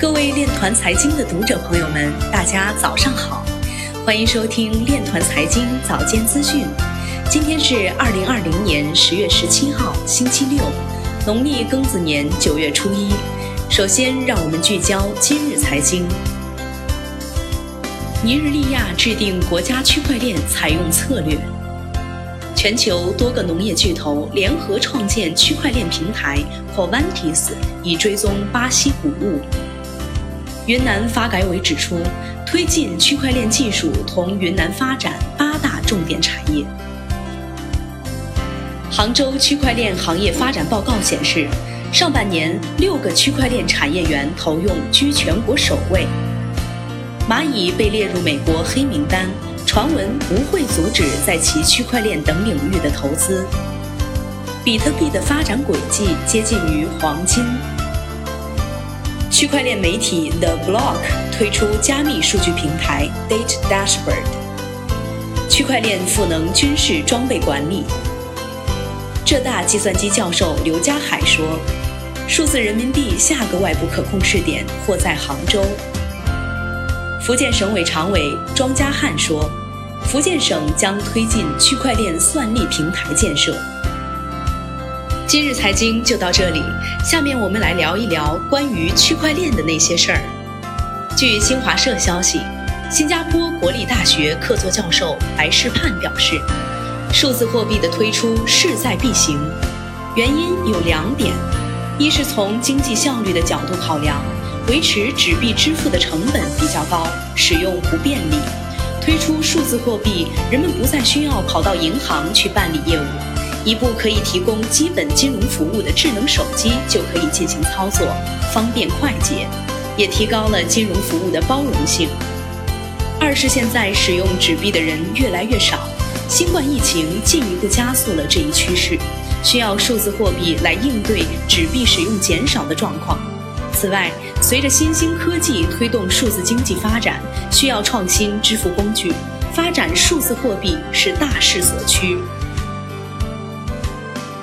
各位链团财经的读者朋友们，大家早上好，欢迎收听链团财经早间资讯。今天是二零二零年十月十七号，星期六，农历庚子年九月初一。首先，让我们聚焦今日财经。尼日利亚制定国家区块链采用策略。全球多个农业巨头联合创建区块链平台 Quantis，以追踪巴西谷物。云南发改委指出，推进区块链技术同云南发展八大重点产业。杭州区块链行业发展报告显示，上半年六个区块链产业园投用居全国首位。蚂蚁被列入美国黑名单，传闻不会阻止在其区块链等领域的投资。比特币的发展轨迹接近于黄金。区块链媒体 The Block 推出加密数据平台 Date Dashboard。区块链赋能军事装备管理。浙大计算机教授刘家海说：“数字人民币下个外部可控试点或在杭州。”福建省委常委庄家汉说：“福建省将推进区块链算力平台建设。”今日财经就到这里，下面我们来聊一聊关于区块链的那些事儿。据新华社消息，新加坡国立大学客座教授白世盼表示，数字货币的推出势在必行，原因有两点：一是从经济效率的角度考量，维持纸币支付的成本比较高，使用不便利；推出数字货币，人们不再需要跑到银行去办理业务。一部可以提供基本金融服务的智能手机就可以进行操作，方便快捷，也提高了金融服务的包容性。二是现在使用纸币的人越来越少，新冠疫情进一步加速了这一趋势，需要数字货币来应对纸币使用减少的状况。此外，随着新兴科技推动数字经济发展，需要创新支付工具，发展数字货币是大势所趋。